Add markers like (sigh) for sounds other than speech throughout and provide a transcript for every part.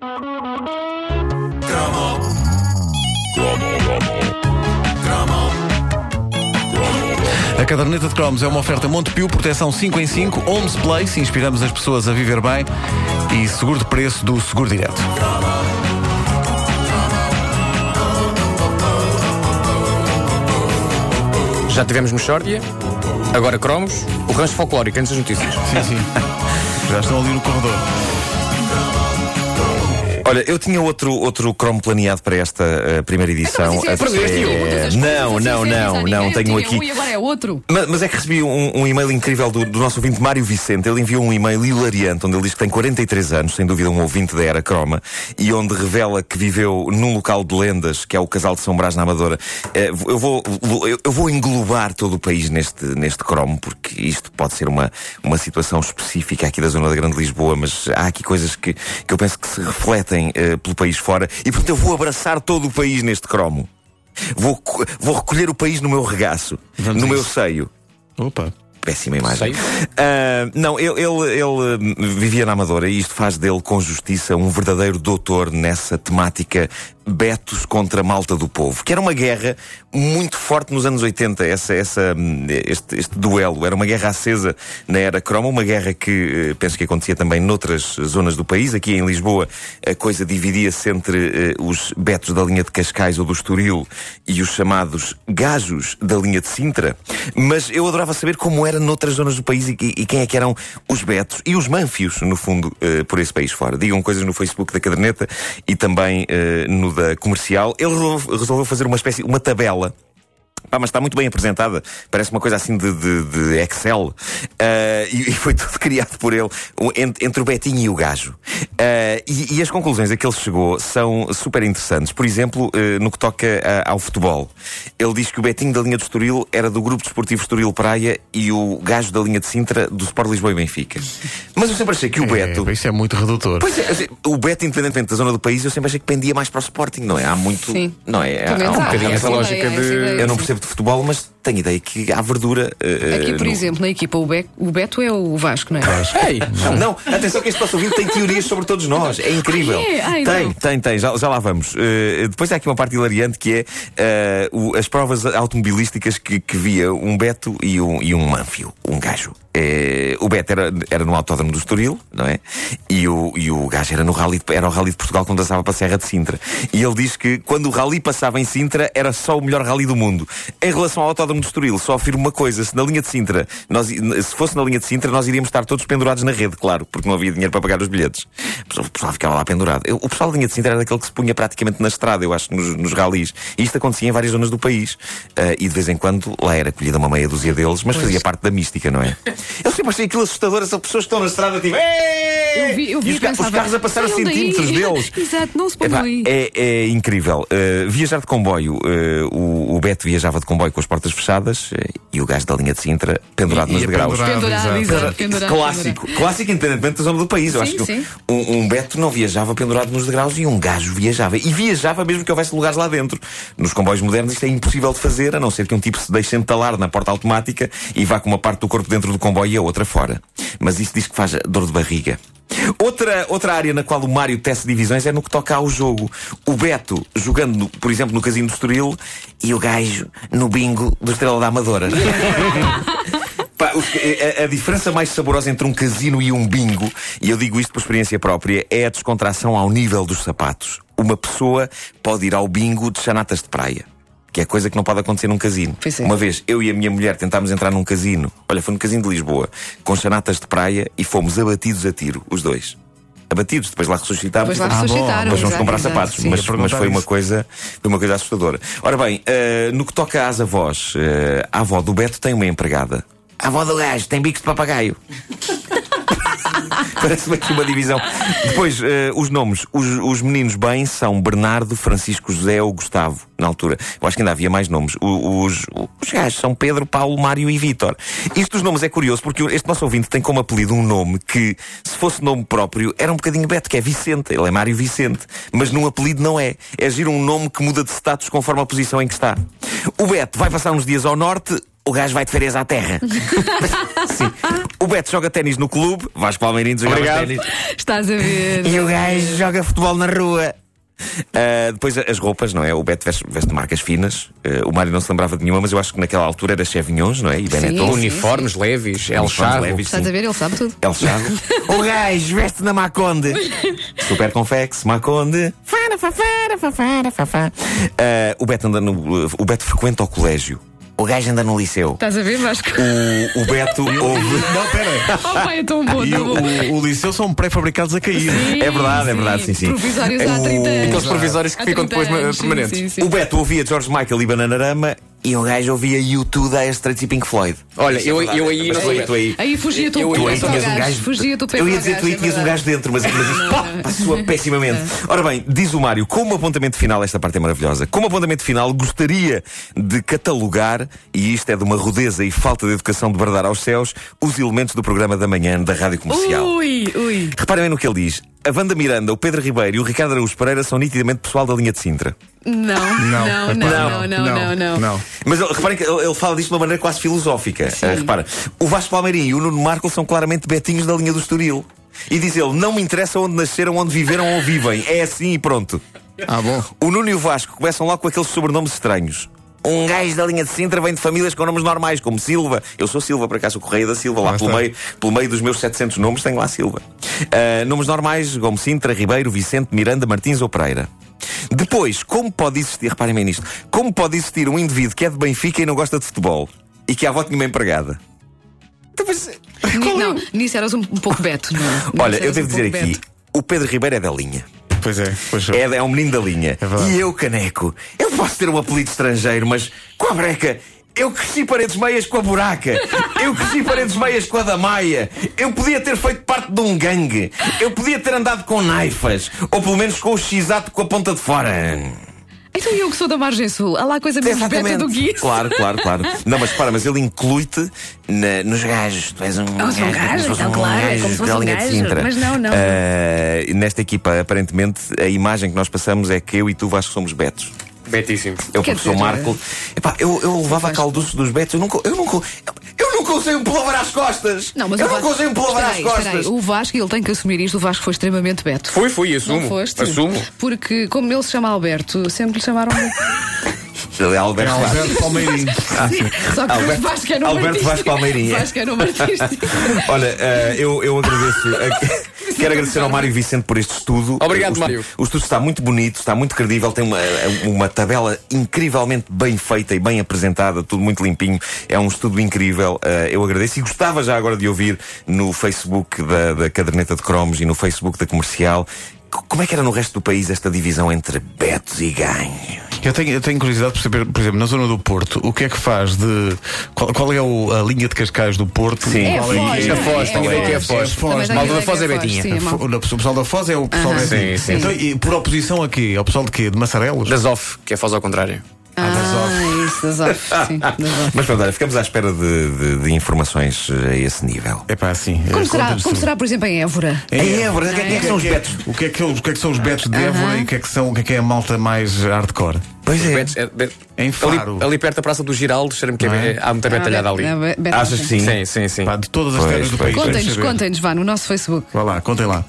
A caderneta de cromos é uma oferta Montepio, proteção 5 em 5, Homes Place, inspiramos as pessoas a viver bem e seguro de preço do Seguro Direto. Já tivemos Mexórdia, agora Cromos, o rancho folclórico, antes das notícias. Sim, sim. (laughs) Já estão ali no corredor. Olha, eu tinha outro, outro cromo planeado para esta uh, primeira edição. Então, mas isso é- Não, não, não, não, tenho aqui. Um e agora é outro. Mas, mas é que recebi um, um e-mail incrível do, do nosso ouvinte Mário Vicente. Ele enviou um e-mail hilariante onde ele diz que tem 43 anos, sem dúvida um ouvinte da Era Croma, e onde revela que viveu num local de lendas, que é o Casal de São Brás na Amadora. Eh, eu, vou, eu, eu vou englobar todo o país neste, neste cromo, porque isto pode ser uma, uma situação específica aqui da zona da Grande Lisboa, mas há aqui coisas que, que eu penso que se refletem eh, pelo país fora, e portanto eu vou abraçar todo o país neste cromo. Vou, vou recolher o país no meu regaço, Vamos no meu isso. seio. Opa. Péssima imagem. Ah, não, ele, ele, ele, hum, vivia na Amadora e isto faz dele com justiça um verdadeiro doutor nessa temática Betos contra Malta do Povo, que era uma guerra muito forte nos anos 80, essa, essa, hum, este, este duelo. Era uma guerra acesa na era croma, uma guerra que eh, penso que acontecia também noutras zonas do país. Aqui em Lisboa a coisa dividia-se entre eh, os Betos da linha de Cascais ou do Estoril e os chamados Gajos da linha de Sintra. Mas eu adorava saber como era noutras zonas do país e, e quem é que eram os Betos e os Manfios, no fundo, eh, por esse país fora. Digam coisas no Facebook da caderneta e também eh, no da comercial. Ele resolveu, fazer uma espécie, uma tabela. Pá, mas está muito bem apresentada. Parece uma coisa assim de, de- de Excel. Ah, e, e foi (laughs) tudo criado por ele, o- entre, entre o Betinho e o gajo. Ah, e, e as conclusões a que ele chegou são super interessantes. Por exemplo, eh, no que toca ao futebol. Ele diz que o Betinho da linha do Estoril era do Grupo Desportivo Estoril Praia e o gajo da linha de Sintra do Sport Lisboa e Benfica. Mas eu sempre achei que o Beto. É, isso é muito redutor. Pois é, assim, o Beto, independentemente da zona do país, eu sempre achei que pendia mais para o Sporting, não é? Há muito. Sim. Não é? Há, há um bocadinho essa lógica de. Eu não. Percebo de futebol, mas tenho ideia que há verdura. eh, Aqui, por no- exemplo, na equipa, o, Be o Beto é o Vasco, não é? Ei, Não, atenção que este nosso ouvinte tem teorias sobre todos nós. É incrível. Ah, é? Então. Tem, tem, tem. Já, já lá vamos. Eh, depois há aqui uma parte hilariante que é eh, o- as provas automobilísticas que, que via um Beto e um, e um Manfio, um gajo. O Beto era, era no Autódromo do Estoril, não é? E o, e o gajo era no Rally de, era o Rally de Portugal quando passava para a Serra de Sintra. E ele diz que quando o Rally passava em Sintra era só o melhor Rally do mundo. Em relação ao Autódromo do Estoril, só afirmo uma coisa: se na linha de Sintra, nós, se fosse na linha de Sintra, nós iríamos estar todos pendurados na rede, claro, porque não havia dinheiro para pagar os bilhetes. O pessoal, o pessoal ficava lá pendurado. Eu- o pessoal da linha de Sintra era daquele que se punha praticamente na estrada, eu acho, nos, nos ralis. E isto acontecia em várias zonas do país. Ah, e de vez em quando lá era colhida uma meia dúzia deles, mas fazia parte da mística, não é? Eu sempre achei aquilo assustador, são pessoas que estão na estrada tipo. "Ei!" Eu vi, eu vi e os, ca- os pensava, carros a passar a "Saiam daí." centímetros deles. (laughs) Exato, não se ponham aí. é, é incrível. Uh, viajar de comboio. uh, o, o Beto viajava de comboio com as portas fechadas uh, e o gajo da linha de Sintra pendurado E- nos e degraus. pendurado. Pendurado, pendurado. Clássico, clássico independentemente da zona do país. Eu Sim, acho que um, um Beto não viajava pendurado nos degraus e um gajo viajava. E viajava mesmo que houvesse lugares lá dentro. Nos comboios modernos isto é impossível de fazer, a não ser que um tipo se deixe entalar na porta automática e vá com uma parte do corpo dentro do comboio e a outra fora. Mas isso diz que faz dor de barriga. Outra, outra área na qual o Mário tece divisões é no que toca ao jogo. O Beto jogando, por exemplo, no Casino do Estoril e o gajo no bingo do Estrela da Amadora. Pá, os- a, diferença mais saborosa entre um casino e um bingo, e eu digo isto por experiência própria, é a descontração ao nível dos sapatos. Uma pessoa pode ir ao bingo de chanatas de praia. Que é coisa que não pode acontecer num casino. É. Uma vez, eu e a minha mulher tentámos entrar num casino, olha, foi no casino de Lisboa, com chanatas de praia e fomos abatidos a tiro, os dois. Abatidos, depois lá ressuscitámos. Depois lá e fomos- ressuscitaram. Depois comprar sapatos, Sim, mas, mas foi uma coisa, foi uma coisa assustadora. Ora bem, eh, no que toca às avós, eh, a avó do Beto tem uma empregada. A avó do gajo tem bicos de papagaio. (laughs) Parece-me aqui uma divisão. Depois, eh, os nomes. Os, os meninos bem são Bernardo, Francisco José ou Gustavo, na altura. Eu acho que ainda havia mais nomes. Os, os gajos são Pedro, Paulo, Mário e Vítor. Isto dos nomes é curioso porque este nosso ouvinte tem como apelido um nome que, se fosse nome próprio, era um bocadinho Beto, que é Vicente. Ele é Mário Vicente. Mas num apelido não é. É giro um nome que muda de status conforme a posição em que está. O Beto vai passar uns dias ao norte, o gajo vai de férias à terra. (laughs) Sim. O Beto joga ténis no clube, Vasco Palmeirinho joga Obrigado. ténis. Estás a ver. E o gajo joga futebol na rua. Ah, depois as roupas, não é? O Beto veste, veste marcas finas. Ah, o Mário não se lembrava de nenhuma, mas eu acho que naquela altura era Chevignons, não é? E Benetton. sim. Uniformes leves, El Chavo. leves, Estás sim. a ver? Ele sabe tudo. El Chavo. (laughs) o gajo veste na Maconde. Super Confex, Maconde. Fara, fafara, fafara, fafá. Ah, o Beto anda no. O Beto frequenta o colégio. O gajo anda no liceu. Estás a ver, Vasco? O, o Beto (laughs) ouve. Não, pera aí. Oh, pai, é tão bom, E tão bom. o, o, liceu são pré-fabricados a cair. Sim, É verdade, é verdade, sim, sim. Provisórios há O- 30 anos. Aqueles provisórios que Há ficam 30 depois anos, sim, permanentes. sim, sim. O Beto ouvia George Michael e Bananarama e o gajo ouvia YouTube da Straits e Pink Floyd. Olha, é eu- verdade. eu aí não tu aí, sei. tu aí. Aí fugia tu Eu- o eu pé aí tinhas um gajo. Fugia tu Eu ia dizer que tu aí é tinhas um gajo dentro, mas, mas passou pessimamente. Ora bem, diz o Mário, como apontamento final, esta parte é maravilhosa. Como apontamento final, gostaria de catalogar, e isto é de uma rudeza e falta de educação de bradar aos céus, os elementos do programa da manhã da Rádio Comercial. Ui, ui. Reparem bem no que ele diz. A Wanda Miranda, o Pedro Ribeiro e o Ricardo Araújo Pereira são nitidamente pessoal da linha de Sintra. Não, não, não, não, não, não, não. Mas ele- reparem que ele, fala disto de uma maneira quase filosófica. Ah, repara, o Vasco Palmeirinho e o Nuno Marco são claramente betinhos da linha do Estoril. E diz ele: não me interessa onde nasceram, onde viveram ou vivem. É assim e pronto. Ah, bom. O Nuno e o Vasco começam logo com aqueles sobrenomes estranhos. Um gajo da linha de Sintra vem de famílias com nomes normais, como Silva. Eu sou Silva, por acaso, o Correia da Silva. Lá pelo meio, pelo meio dos meus 700 nomes tenho lá Silva. Ah, nomes normais, como Sintra, Ribeiro, Vicente, Miranda, Martins ou Pereira. Depois, como pode existir, reparem bem nisto, como pode existir um indivíduo que é de Benfica e não gosta de futebol e que a avó tinha uma empregada? Então, mas, Ni- Não, nisso eras um, pouco beto, não é? Olha, eu devo um dizer aqui, beto. o Pedro Ribeiro é da linha. Pois é, pois É, é um menino da linha. É e eu, caneco, eu posso ter um apelido estrangeiro, mas com a breca. Eu cresci paredes meias com a buraca. Eu cresci paredes meias com a da Maia. Eu podia ter feito parte de um gangue. Eu podia ter andado com naifas. Ou pelo menos com o x-ato com a ponta de fora. Então eu que sou da Margem Sul, há lá coisa menos beta do que isso. Claro, claro, claro. Não, mas para, mas ele inclui-te nos gajos. Tu és um Eu sou um gajo, gajo, então, claro, é como se fosse da um linha de gajo. Sintra. Mas não, não. Ah, nesta equipa, aparentemente, a imagem que nós passamos é que eu e tu, Vasco, somos betos. Betíssimo. É o Quer professor dizer, Marco. Epá, eu, eu levava calduços dos betos, eu nunca. Eu nunca. Eu nunca usei um pullover às costas! Não, mas eu nunca Vasco- usei um pullover às aí. costas! O Vasco, ele tem que assumir isto, o Vasco foi extremamente beto. Fui, fui, assumo. Não foste? Assumo. Porque, como ele se chama Alberto, sempre lhe chamaram. (laughs) Ele é Alberto Vasco. Alberto Palmeirinho. (laughs) Só que Alberto- o Vasco é nome Alberto. Vasco Palmeirinho. Vasco é artístico. Olha, eh, eu, eu agradeço. eh, quero agradecer ao Mário Vicente por este estudo. Obrigado, o estudo, Mário. O estudo está muito bonito, está muito credível, tem uma, uma tabela incrivelmente bem feita e bem apresentada, tudo muito limpinho. É um estudo incrível. eh, eu agradeço e gostava já agora de ouvir no Facebook da, da Caderneta de Cromos e no Facebook da Comercial. Como é que era no resto do país esta divisão entre betos e ganhos? Eu tenho, eu tenho curiosidade por saber, por exemplo, na zona do Porto, o que é que faz de. Qual, qual é o- a linha de Cascais do Porto? Sim. É a Qual Foz. que A Foz, é tenho ideia que é a Foz. Foz. Malta da Foz é Betinha. O pessoal da Foz é o pessoal Aham. da Sim, sim. Então, e por oposição a quê? Ao pessoal de quê? De Massarelos? Das off, que é Foz ao contrário. Ah, isso, das off. Sim, (laughs) das off. Mas pronto, olha, ficamos à espera de, de- de informações eh, a esse nível. É pá, assim. Como eh, será, conta-nos como será, por exemplo, em Évora? Em Évora, o que é que- o que é que são os betos? O que é que, o que é que são os betos de Évora e o que é que, são, o que é que é a malta mais hardcore? Pois é. Betos, é, Em Faro. Ali, ali perto da Praça do Giraldo, cheira-me que é, é? há muita betalhada ali. Ah, Be- Achas que sim? Sim, sim, sim. Pá, de todas as Pois, terras do país. Contem-nos, contem-nos, vá, no nosso Facebook. Vá lá, contem lá.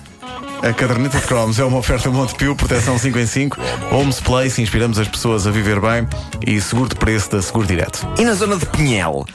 A caderneta de cromos é uma oferta Montepio, proteção 5 em 5, Homes Place, inspiramos as pessoas a viver bem e seguro de preço da Seguro Direto. E na zona de Pinhel,